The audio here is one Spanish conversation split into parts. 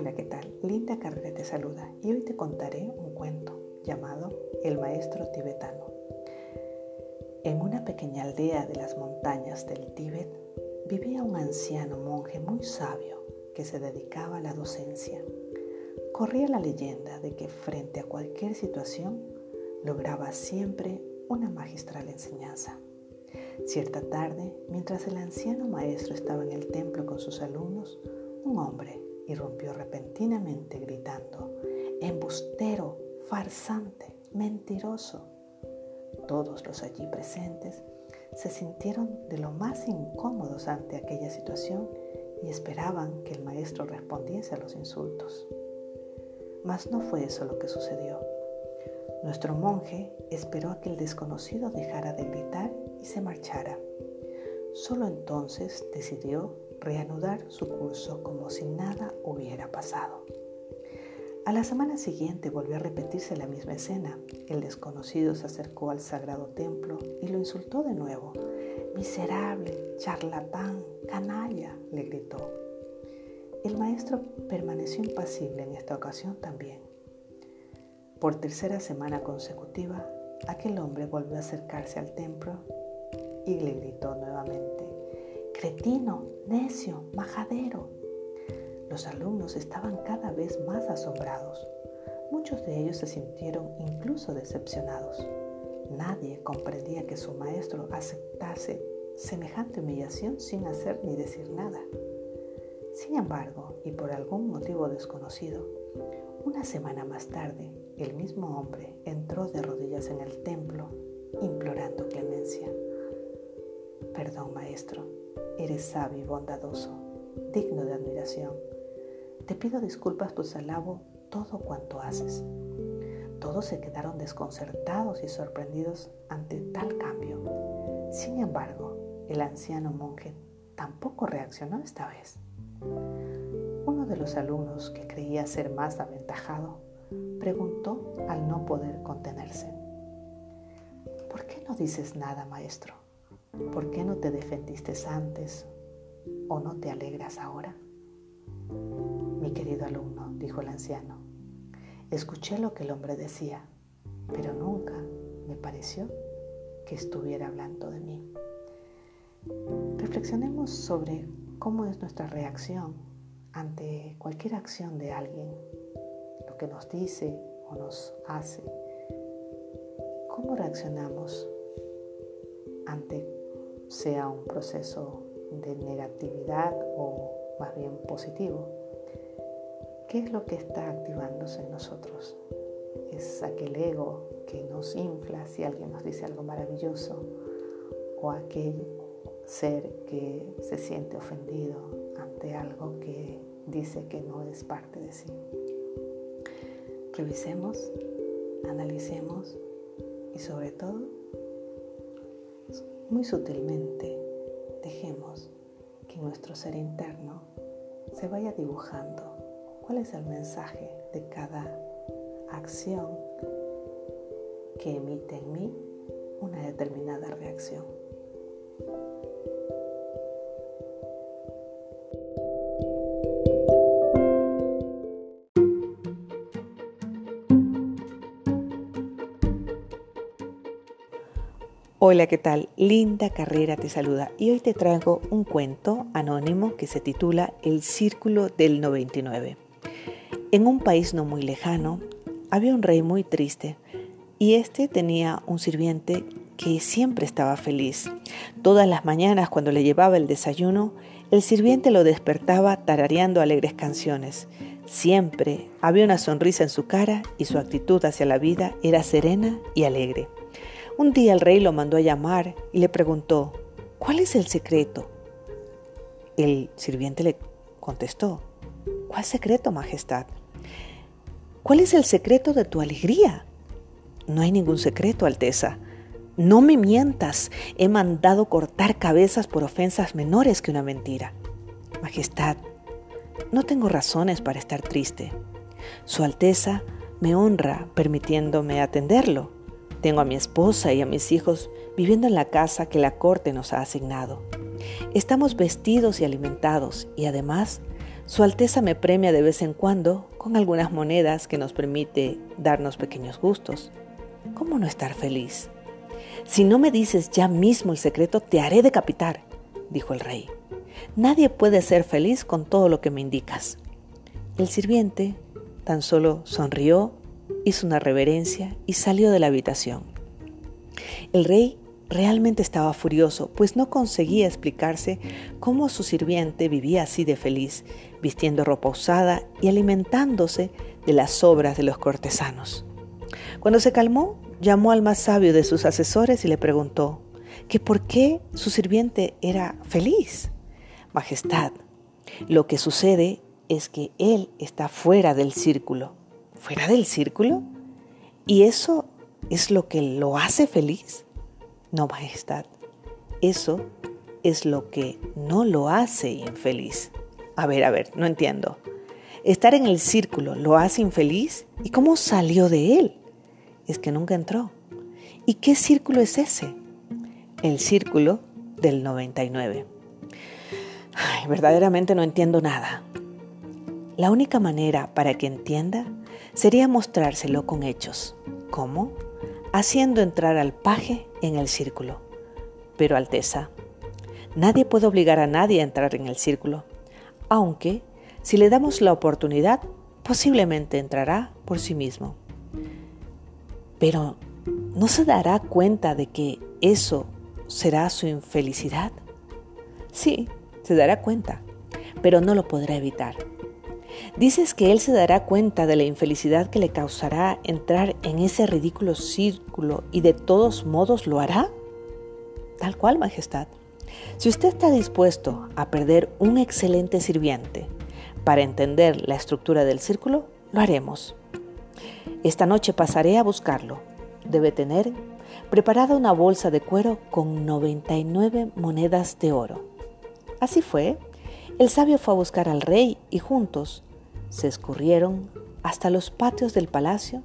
Hola, ¿qué tal? Linda Carrera te saluda y hoy te contaré un cuento llamado El Maestro Tibetano. En una pequeña aldea de las montañas del Tíbet vivía un anciano monje muy sabio que se dedicaba a la docencia. Corría la leyenda de que frente a cualquier situación lograba siempre una magistral enseñanza. Cierta tarde, mientras el anciano maestro estaba en el templo con sus alumnos, un hombre irrumpió repentinamente gritando, embustero, farsante, mentiroso. Todos los allí presentes se sintieron de lo más incómodos ante aquella situación y esperaban que el maestro respondiese a los insultos. Mas no fue eso lo que sucedió. Nuestro monje esperó a que el desconocido dejara de gritar y se marchara. Solo entonces decidió reanudar su curso como si nada hubiera pasado. A la semana siguiente volvió a repetirse la misma escena. El desconocido se acercó al sagrado templo y lo insultó de nuevo. Miserable, charlatán, canalla, le gritó. El maestro permaneció impasible en esta ocasión también. Por tercera semana consecutiva, aquel hombre volvió a acercarse al templo y le gritó nuevamente, cretino, necio, majadero. Los alumnos estaban cada vez más asombrados. Muchos de ellos se sintieron incluso decepcionados. Nadie comprendía que su maestro aceptase semejante humillación sin hacer ni decir nada. Sin embargo, y por algún motivo desconocido, una semana más tarde, el mismo hombre entró de rodillas en el templo implorando clemencia. Perdón, maestro, eres sabio y bondadoso, digno de admiración. Te pido disculpas pues alabo todo cuanto haces. Todos se quedaron desconcertados y sorprendidos ante tal cambio. Sin embargo, el anciano monje tampoco reaccionó esta vez. Uno de los alumnos, que creía ser más aventajado, preguntó al no poder contenerse. ¿Por qué no dices nada, maestro? ¿Por qué no te defendiste antes o no te alegras ahora? Mi querido alumno, dijo el anciano, escuché lo que el hombre decía, pero nunca me pareció que estuviera hablando de mí. Reflexionemos sobre cómo es nuestra reacción ante cualquier acción de alguien, lo que nos dice o nos hace. ¿Cómo reaccionamos ante sea un proceso de negatividad o más bien positivo. ¿Qué es lo que está activándose en nosotros? Es aquel ego que nos infla si alguien nos dice algo maravilloso o aquel ser que se siente ofendido ante algo que dice que no es parte de sí. Revisemos, analicemos y sobre todo muy sutilmente dejemos que nuestro ser interno se vaya dibujando cuál es el mensaje de cada acción que emite en mí una determinada reacción. Hola, ¿qué tal? Linda Carrera te saluda y hoy te traigo un cuento anónimo que se titula El Círculo del 99. En un país no muy lejano había un rey muy triste y este tenía un sirviente que siempre estaba feliz. Todas las mañanas cuando le llevaba el desayuno, el sirviente lo despertaba tarareando alegres canciones. Siempre había una sonrisa en su cara y su actitud hacia la vida era serena y alegre. Un día el rey lo mandó a llamar y le preguntó, ¿cuál es el secreto? El sirviente le contestó, ¿cuál secreto, Majestad? ¿Cuál es el secreto de tu alegría? No hay ningún secreto, Alteza. No me mientas, he mandado cortar cabezas por ofensas menores que una mentira. Majestad, no tengo razones para estar triste. Su Alteza me honra permitiéndome atenderlo. Tengo a mi esposa y a mis hijos viviendo en la casa que la corte nos ha asignado. Estamos vestidos y alimentados y además Su Alteza me premia de vez en cuando con algunas monedas que nos permite darnos pequeños gustos. ¿Cómo no estar feliz? Si no me dices ya mismo el secreto, te haré decapitar, dijo el rey. Nadie puede ser feliz con todo lo que me indicas. El sirviente tan solo sonrió, hizo una reverencia y salió de la habitación. El rey realmente estaba furioso, pues no conseguía explicarse cómo su sirviente vivía así de feliz, vistiendo ropa usada y alimentándose de las sobras de los cortesanos. Cuando se calmó, llamó al más sabio de sus asesores y le preguntó que por qué su sirviente era feliz. Majestad, lo que sucede es que él está fuera del círculo. ¿Fuera del círculo? ¿Y eso es lo que lo hace feliz? No, Majestad, eso es lo que no lo hace infeliz. A ver, a ver, no entiendo. Estar en el círculo lo hace infeliz y cómo salió de él. Es que nunca entró. ¿Y qué círculo es ese? El círculo del 99. Ay, verdaderamente no entiendo nada. La única manera para que entienda sería mostrárselo con hechos. ¿Cómo? Haciendo entrar al paje en el círculo. Pero Alteza, nadie puede obligar a nadie a entrar en el círculo aunque si le damos la oportunidad, posiblemente entrará por sí mismo. Pero ¿no se dará cuenta de que eso será su infelicidad? Sí, se dará cuenta, pero no lo podrá evitar. Dices que él se dará cuenta de la infelicidad que le causará entrar en ese ridículo círculo y de todos modos lo hará. Tal cual, Majestad. Si usted está dispuesto a perder un excelente sirviente para entender la estructura del círculo, lo haremos. Esta noche pasaré a buscarlo. Debe tener preparada una bolsa de cuero con 99 monedas de oro. Así fue, el sabio fue a buscar al rey y juntos se escurrieron hasta los patios del palacio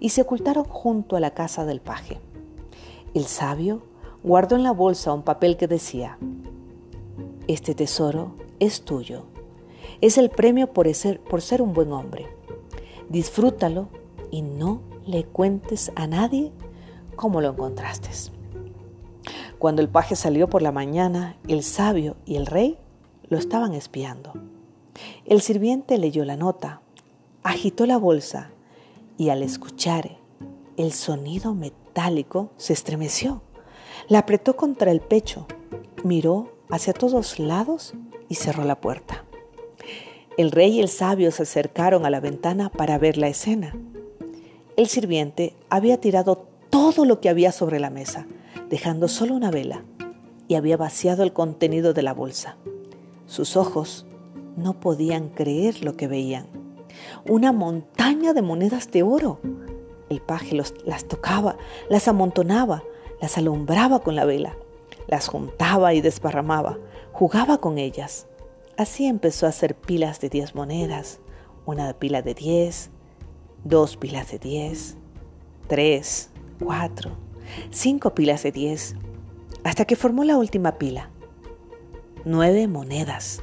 y se ocultaron junto a la casa del paje. El sabio guardó en la bolsa un papel que decía, Este tesoro es tuyo. Es el premio por ser, por ser un buen hombre. Disfrútalo y no le cuentes a nadie cómo lo encontraste. Cuando el paje salió por la mañana, el sabio y el rey lo estaban espiando. El sirviente leyó la nota, agitó la bolsa y al escuchar el sonido metálico se estremeció. La apretó contra el pecho, miró hacia todos lados y cerró la puerta. El rey y el sabio se acercaron a la ventana para ver la escena. El sirviente había tirado todo lo que había sobre la mesa, dejando solo una vela, y había vaciado el contenido de la bolsa. Sus ojos no podían creer lo que veían. Una montaña de monedas de oro. El paje las tocaba, las amontonaba, las alumbraba con la vela, las juntaba y desparramaba, jugaba con ellas. Así empezó a hacer pilas de diez monedas, una pila de diez, dos pilas de diez, tres, cuatro, cinco pilas de diez, hasta que formó la última pila. Nueve monedas.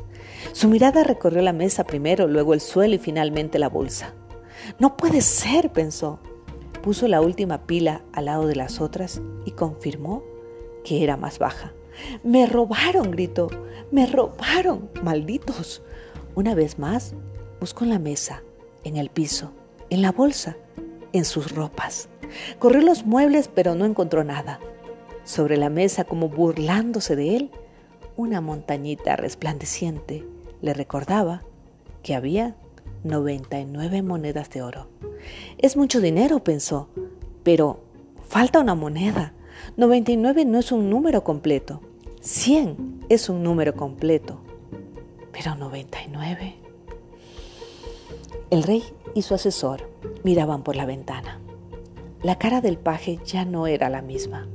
Su mirada recorrió la mesa primero, luego el suelo y finalmente la bolsa. No puede ser, pensó puso la última pila al lado de las otras y confirmó que era más baja. Me robaron, gritó. Me robaron, malditos. Una vez más, buscó en la mesa, en el piso, en la bolsa, en sus ropas. Corrió los muebles, pero no encontró nada. Sobre la mesa, como burlándose de él, una montañita resplandeciente le recordaba que había 99 monedas de oro. Es mucho dinero, pensó, pero falta una moneda. 99 no es un número completo. 100 es un número completo. Pero 99. El rey y su asesor miraban por la ventana. La cara del paje ya no era la misma.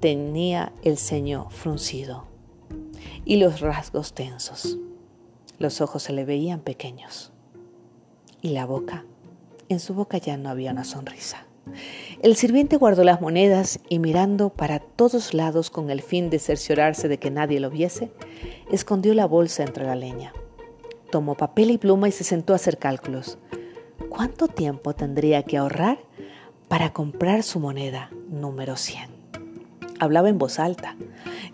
Tenía el ceño fruncido y los rasgos tensos. Los ojos se le veían pequeños y la boca. En su boca ya no había una sonrisa. El sirviente guardó las monedas y mirando para todos lados con el fin de cerciorarse de que nadie lo viese, escondió la bolsa entre la leña. tomó papel y pluma y se sentó a hacer cálculos. ¿Cuánto tiempo tendría que ahorrar para comprar su moneda número 100? Hablaba en voz alta.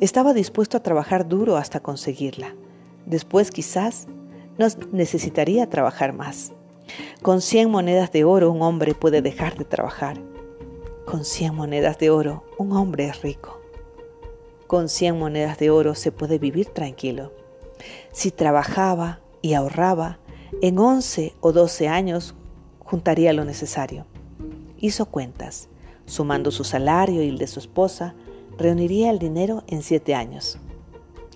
Estaba dispuesto a trabajar duro hasta conseguirla. Después quizás no necesitaría trabajar más. Con 100 monedas de oro un hombre puede dejar de trabajar. Con 100 monedas de oro un hombre es rico. Con 100 monedas de oro se puede vivir tranquilo. Si trabajaba y ahorraba, en 11 o 12 años juntaría lo necesario. Hizo cuentas. Sumando su salario y el de su esposa, reuniría el dinero en 7 años.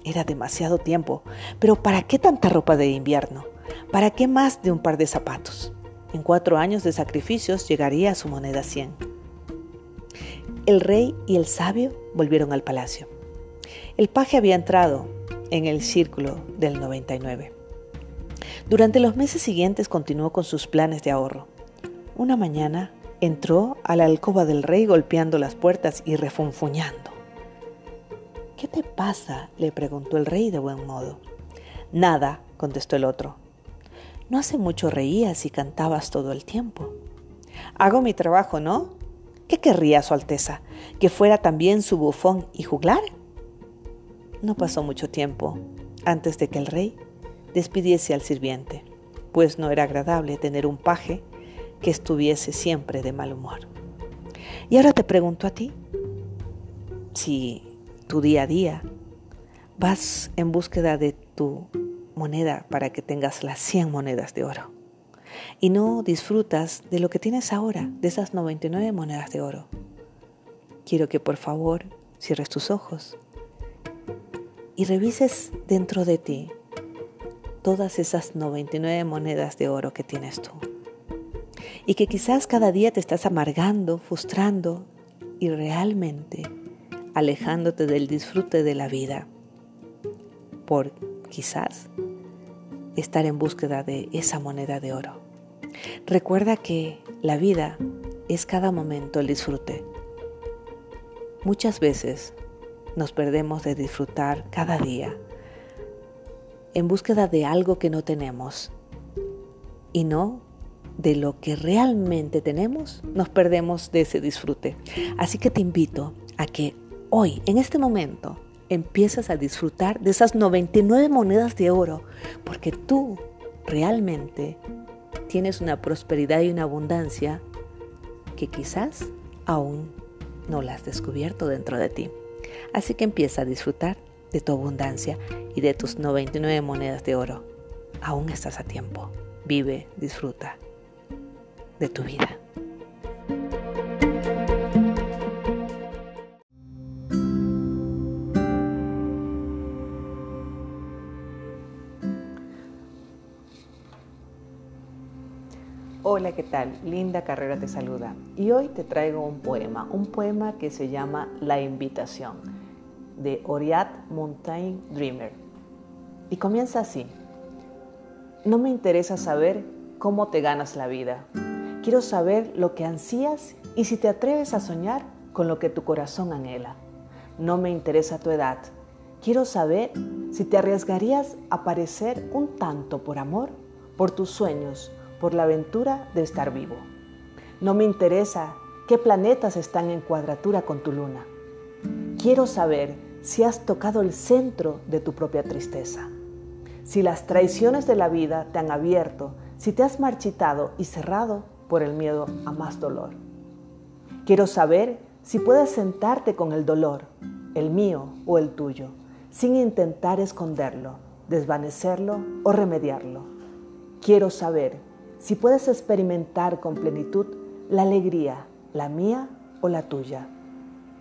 Era demasiado tiempo, pero ¿para qué tanta ropa de invierno? ¿Para qué más de un par de zapatos? En cuatro años de sacrificios llegaría a su moneda 100. El rey y el sabio volvieron al palacio. El paje había entrado en el círculo del 99. Durante los meses siguientes continuó con sus planes de ahorro. Una mañana entró a la alcoba del rey golpeando las puertas y refunfuñando. ¿Qué te pasa? le preguntó el rey de buen modo. Nada, contestó el otro. No hace mucho reías y cantabas todo el tiempo. Hago mi trabajo, ¿no? ¿Qué querría Su Alteza? ¿Que fuera también su bufón y juglar? No pasó mucho tiempo antes de que el rey despidiese al sirviente, pues no era agradable tener un paje que estuviese siempre de mal humor. Y ahora te pregunto a ti, si tu día a día, vas en búsqueda de tu moneda para que tengas las 100 monedas de oro. Y no disfrutas de lo que tienes ahora, de esas 99 monedas de oro. Quiero que por favor cierres tus ojos y revises dentro de ti todas esas 99 monedas de oro que tienes tú. Y que quizás cada día te estás amargando, frustrando y realmente alejándote del disfrute de la vida por quizás estar en búsqueda de esa moneda de oro. Recuerda que la vida es cada momento el disfrute. Muchas veces nos perdemos de disfrutar cada día en búsqueda de algo que no tenemos y no de lo que realmente tenemos, nos perdemos de ese disfrute. Así que te invito a que hoy, en este momento, empiezas a disfrutar de esas 99 monedas de oro, porque tú realmente tienes una prosperidad y una abundancia que quizás aún no la has descubierto dentro de ti. Así que empieza a disfrutar de tu abundancia y de tus 99 monedas de oro. Aún estás a tiempo. Vive, disfruta de tu vida. Hola, ¿qué tal? Linda Carrera te saluda. Y hoy te traigo un poema, un poema que se llama La Invitación, de Oriat Montaigne Dreamer. Y comienza así. No me interesa saber cómo te ganas la vida. Quiero saber lo que ansías y si te atreves a soñar con lo que tu corazón anhela. No me interesa tu edad. Quiero saber si te arriesgarías a parecer un tanto por amor, por tus sueños, por la aventura de estar vivo. No me interesa qué planetas están en cuadratura con tu luna. Quiero saber si has tocado el centro de tu propia tristeza, si las traiciones de la vida te han abierto, si te has marchitado y cerrado por el miedo a más dolor. Quiero saber si puedes sentarte con el dolor, el mío o el tuyo, sin intentar esconderlo, desvanecerlo o remediarlo. Quiero saber si puedes experimentar con plenitud la alegría, la mía o la tuya.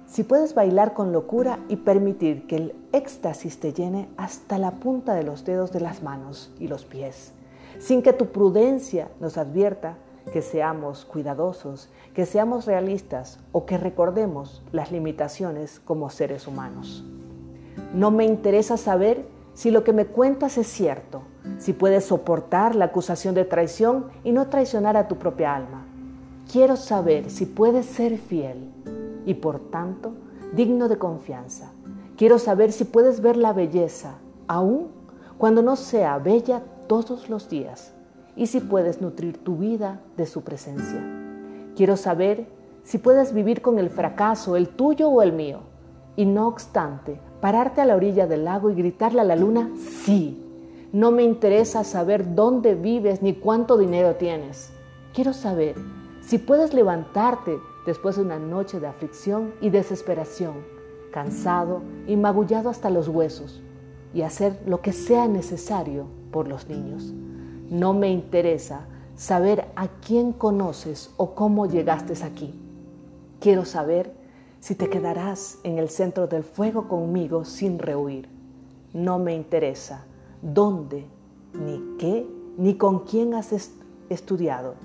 Si puedes bailar con locura y permitir que el éxtasis te llene hasta la punta de los dedos de las manos y los pies, sin que tu prudencia nos advierta que seamos cuidadosos, que seamos realistas o que recordemos las limitaciones como seres humanos. No me interesa saber si lo que me cuentas es cierto, si puedes soportar la acusación de traición y no traicionar a tu propia alma. Quiero saber si puedes ser fiel y por tanto digno de confianza. Quiero saber si puedes ver la belleza, aún cuando no sea bella todos los días y si puedes nutrir tu vida de su presencia. Quiero saber si puedes vivir con el fracaso, el tuyo o el mío. Y no obstante, pararte a la orilla del lago y gritarle a la luna, sí. No me interesa saber dónde vives ni cuánto dinero tienes. Quiero saber si puedes levantarte después de una noche de aflicción y desesperación, cansado y magullado hasta los huesos, y hacer lo que sea necesario por los niños. No me interesa saber a quién conoces o cómo llegaste aquí. Quiero saber si te quedarás en el centro del fuego conmigo sin rehuir. No me interesa dónde, ni qué, ni con quién has estudiado.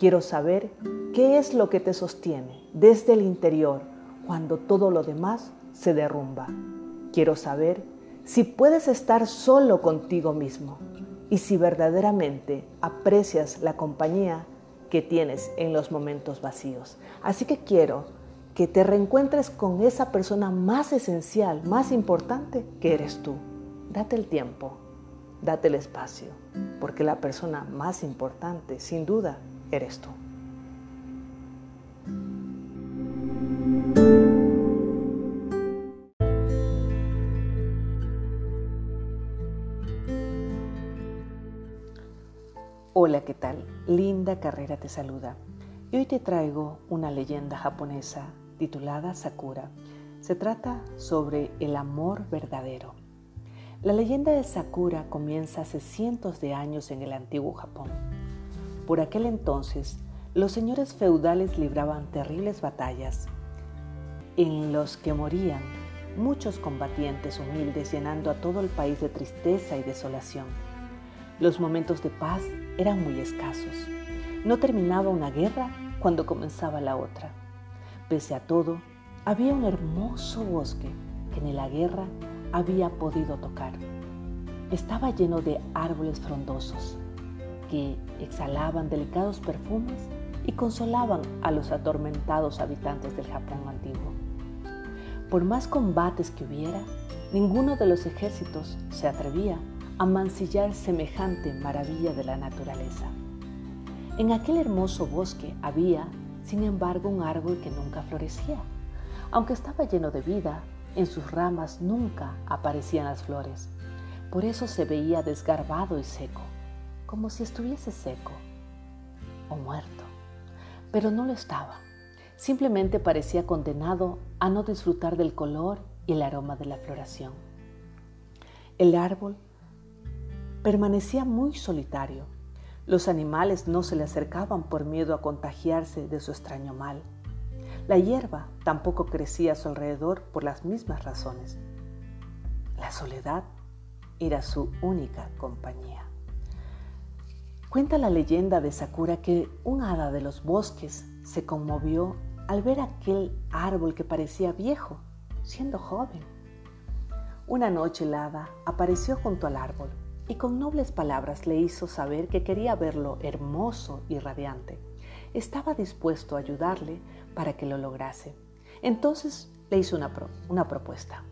Quiero saber qué es lo que te sostiene desde el interior cuando todo lo demás se derrumba. Quiero saber si puedes estar solo contigo mismo y si verdaderamente aprecias la compañía que tienes en los momentos vacíos. Así que quiero que te reencuentres con esa persona más esencial, más importante que eres tú. Date el tiempo, date el espacio, porque la persona más importante, sin duda, eres tú. Hola, ¿qué tal? Linda Carrera te saluda. Y hoy te traigo una leyenda japonesa titulada Sakura. Se trata sobre el amor verdadero. La leyenda de Sakura comienza hace cientos de años en el antiguo Japón. Por aquel entonces, los señores feudales libraban terribles batallas en los que morían muchos combatientes humildes llenando a todo el país de tristeza y desolación. Los momentos de paz eran muy escasos. No terminaba una guerra cuando comenzaba la otra. Pese a todo, había un hermoso bosque que ni la guerra había podido tocar. Estaba lleno de árboles frondosos que exhalaban delicados perfumes y consolaban a los atormentados habitantes del Japón antiguo. Por más combates que hubiera, ninguno de los ejércitos se atrevía a mancillar semejante maravilla de la naturaleza. En aquel hermoso bosque había, sin embargo, un árbol que nunca florecía. Aunque estaba lleno de vida, en sus ramas nunca aparecían las flores. Por eso se veía desgarbado y seco, como si estuviese seco o muerto. Pero no lo estaba. Simplemente parecía condenado a no disfrutar del color y el aroma de la floración. El árbol permanecía muy solitario. Los animales no se le acercaban por miedo a contagiarse de su extraño mal. La hierba tampoco crecía a su alrededor por las mismas razones. La soledad era su única compañía. Cuenta la leyenda de Sakura que un hada de los bosques se conmovió al ver aquel árbol que parecía viejo, siendo joven. Una noche el hada apareció junto al árbol y con nobles palabras le hizo saber que quería verlo hermoso y radiante. Estaba dispuesto a ayudarle para que lo lograse. Entonces le hizo una, una propuesta.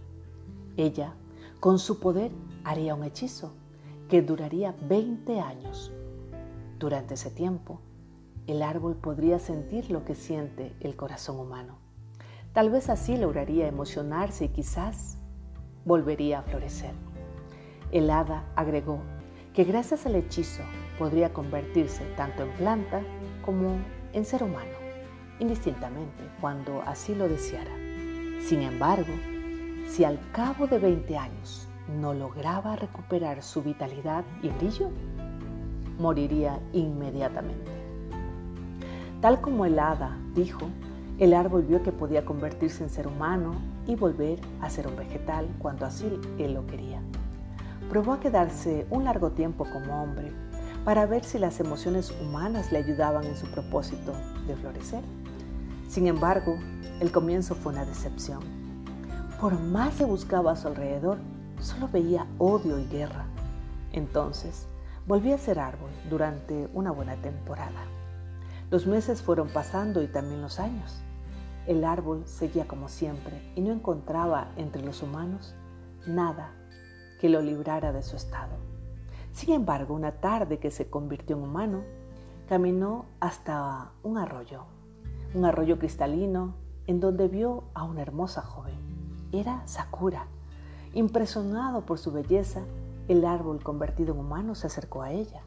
Ella, con su poder, haría un hechizo que duraría 20 años. Durante ese tiempo, el árbol podría sentir lo que siente el corazón humano. Tal vez así lograría emocionarse y quizás volvería a florecer. El hada agregó que gracias al hechizo podría convertirse tanto en planta como en ser humano, indistintamente cuando así lo deseara. Sin embargo, si al cabo de 20 años no lograba recuperar su vitalidad y brillo, moriría inmediatamente. Tal como el hada dijo, el árbol vio que podía convertirse en ser humano y volver a ser un vegetal cuando así él lo quería probó a quedarse un largo tiempo como hombre para ver si las emociones humanas le ayudaban en su propósito de florecer. Sin embargo, el comienzo fue una decepción. Por más que buscaba a su alrededor, solo veía odio y guerra. Entonces, volví a ser árbol durante una buena temporada. Los meses fueron pasando y también los años. El árbol seguía como siempre y no encontraba entre los humanos nada que lo librara de su estado. Sin embargo, una tarde que se convirtió en humano, caminó hasta un arroyo, un arroyo cristalino, en donde vio a una hermosa joven. Era Sakura. Impresionado por su belleza, el árbol convertido en humano se acercó a ella.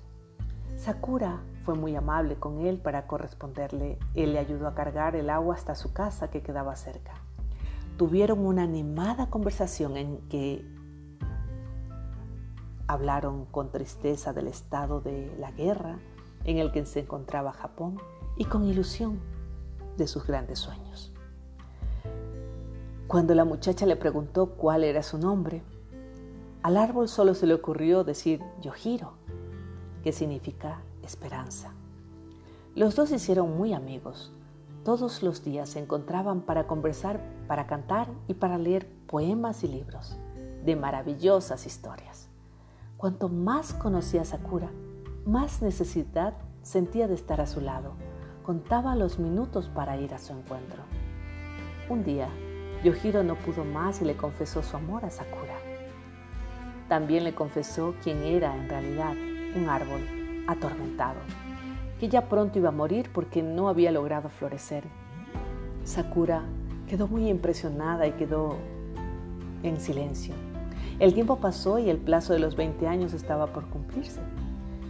Sakura fue muy amable con él para corresponderle. Él le ayudó a cargar el agua hasta su casa que quedaba cerca. Tuvieron una animada conversación en que hablaron con tristeza del estado de la guerra en el que se encontraba Japón y con ilusión de sus grandes sueños. Cuando la muchacha le preguntó cuál era su nombre, al árbol solo se le ocurrió decir Yojiro, que significa esperanza. Los dos se hicieron muy amigos. Todos los días se encontraban para conversar, para cantar y para leer poemas y libros de maravillosas historias. Cuanto más conocía a Sakura, más necesidad sentía de estar a su lado. Contaba los minutos para ir a su encuentro. Un día, Yohiro no pudo más y le confesó su amor a Sakura. También le confesó quién era en realidad, un árbol atormentado, que ya pronto iba a morir porque no había logrado florecer. Sakura quedó muy impresionada y quedó en silencio. El tiempo pasó y el plazo de los 20 años estaba por cumplirse.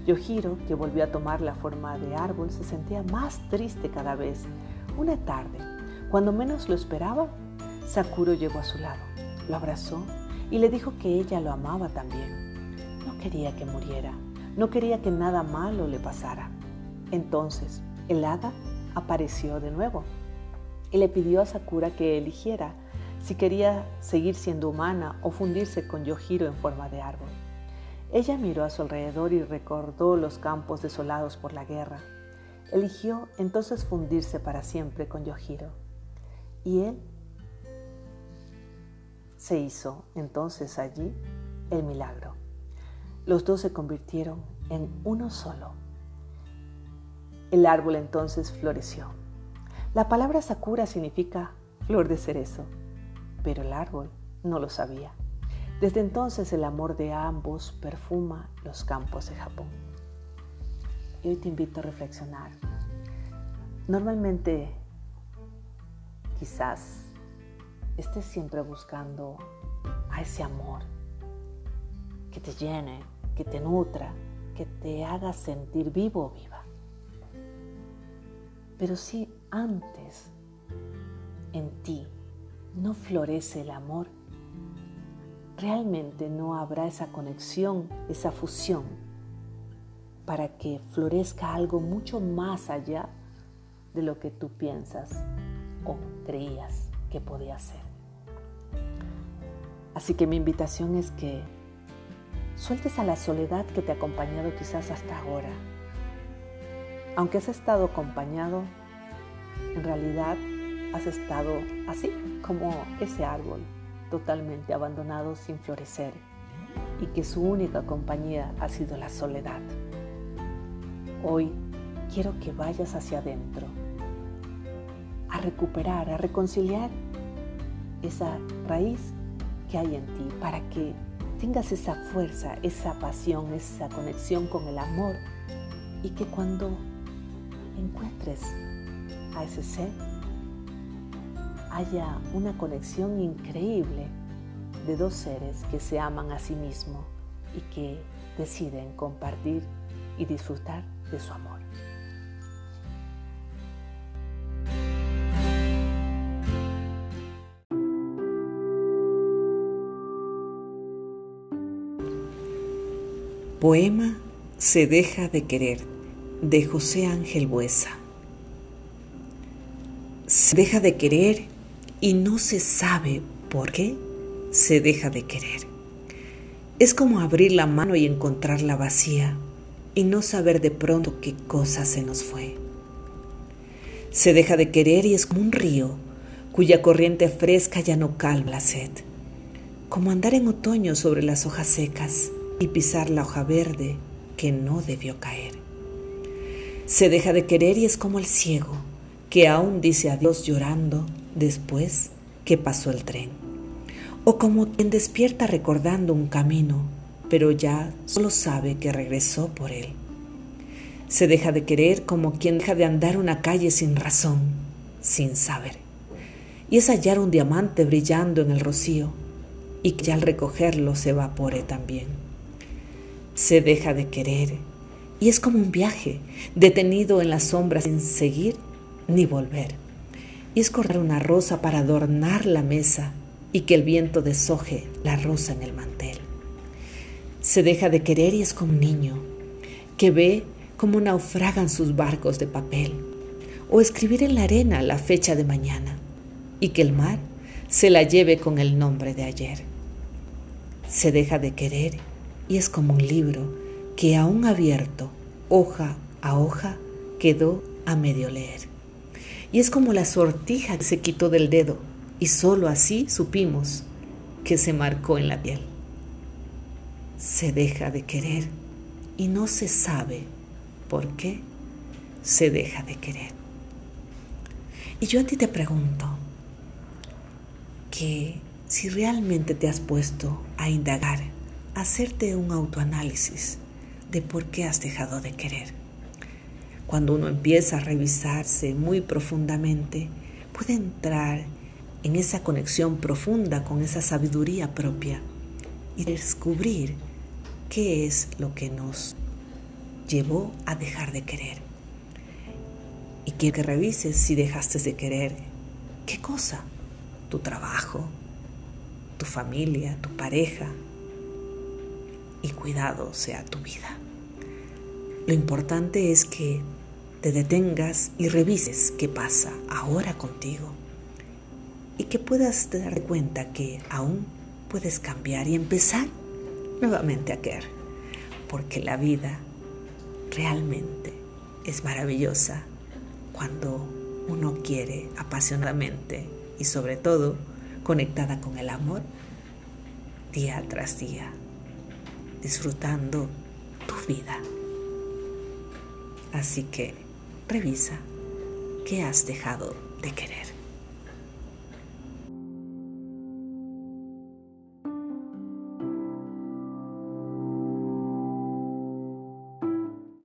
Yohiro, que volvió a tomar la forma de árbol, se sentía más triste cada vez. Una tarde, cuando menos lo esperaba, Sakuro llegó a su lado, lo abrazó y le dijo que ella lo amaba también. No quería que muriera, no quería que nada malo le pasara. Entonces, el hada apareció de nuevo y le pidió a Sakura que eligiera si quería seguir siendo humana o fundirse con Yohiro en forma de árbol. Ella miró a su alrededor y recordó los campos desolados por la guerra. Eligió entonces fundirse para siempre con Yohiro. Y él se hizo entonces allí el milagro. Los dos se convirtieron en uno solo. El árbol entonces floreció. La palabra Sakura significa flor de cerezo, pero el árbol no lo sabía. Desde entonces el amor de ambos perfuma los campos de Japón. Y hoy te invito a reflexionar. Normalmente, quizás estés siempre buscando a ese amor que te llene, que te nutra, que te haga sentir vivo o viva. Pero si antes en ti no florece el amor, realmente no habrá esa conexión, esa fusión, para que florezca algo mucho más allá de lo que tú piensas o creías que podía ser. Así que mi invitación es que sueltes a la soledad que te ha acompañado quizás hasta ahora. Aunque has estado acompañado, en realidad has estado así como ese árbol totalmente abandonado sin florecer y que su única compañía ha sido la soledad. Hoy quiero que vayas hacia adentro, a recuperar, a reconciliar esa raíz que hay en ti, para que tengas esa fuerza, esa pasión, esa conexión con el amor y que cuando encuentres a ese ser, haya una conexión increíble de dos seres que se aman a sí mismos y que deciden compartir y disfrutar de su amor. Poema Se deja de querer de José Ángel Buesa. Se deja de querer y no se sabe por qué se deja de querer. Es como abrir la mano y encontrarla vacía y no saber de pronto qué cosa se nos fue. Se deja de querer y es como un río cuya corriente fresca ya no calma la sed, como andar en otoño sobre las hojas secas y pisar la hoja verde que no debió caer. Se deja de querer y es como el ciego que aún dice adiós llorando después que pasó el tren. O como quien despierta recordando un camino, pero ya solo sabe que regresó por él. Se deja de querer como quien deja de andar una calle sin razón, sin saber. Y es hallar un diamante brillando en el rocío y que al recogerlo se evapore también. Se deja de querer y es como un viaje detenido en las sombras sin seguir ni volver. Y es correr una rosa para adornar la mesa y que el viento deshoje la rosa en el mantel. Se deja de querer y es como un niño que ve cómo naufragan sus barcos de papel o escribir en la arena la fecha de mañana y que el mar se la lleve con el nombre de ayer se deja de querer y es como un libro que aún abierto, hoja a hoja, quedó a medio leer. Y es como la sortija que se quitó del dedo y sólo así supimos que se marcó en la piel. Se deja de querer y no se sabe por qué se deja de querer. Y yo a ti te pregunto, ¿qué si realmente te has puesto a indagar, a hacerte un autoanálisis de por qué has dejado de querer. Cuando uno empieza a revisarse muy profundamente, puede entrar en esa conexión profunda con esa sabiduría propia y descubrir qué es lo que nos llevó a dejar de querer. Y quiero que revises si dejaste de querer. ¿Qué cosa? ¿Tu trabajo? tu familia, tu pareja y cuidado sea tu vida. Lo importante es que te detengas y revises qué pasa ahora contigo y que puedas dar cuenta que aún puedes cambiar y empezar nuevamente a querer, porque la vida realmente es maravillosa cuando uno quiere apasionadamente y sobre todo conectada con el amor día tras día, disfrutando tu vida. Así que revisa qué has dejado de querer.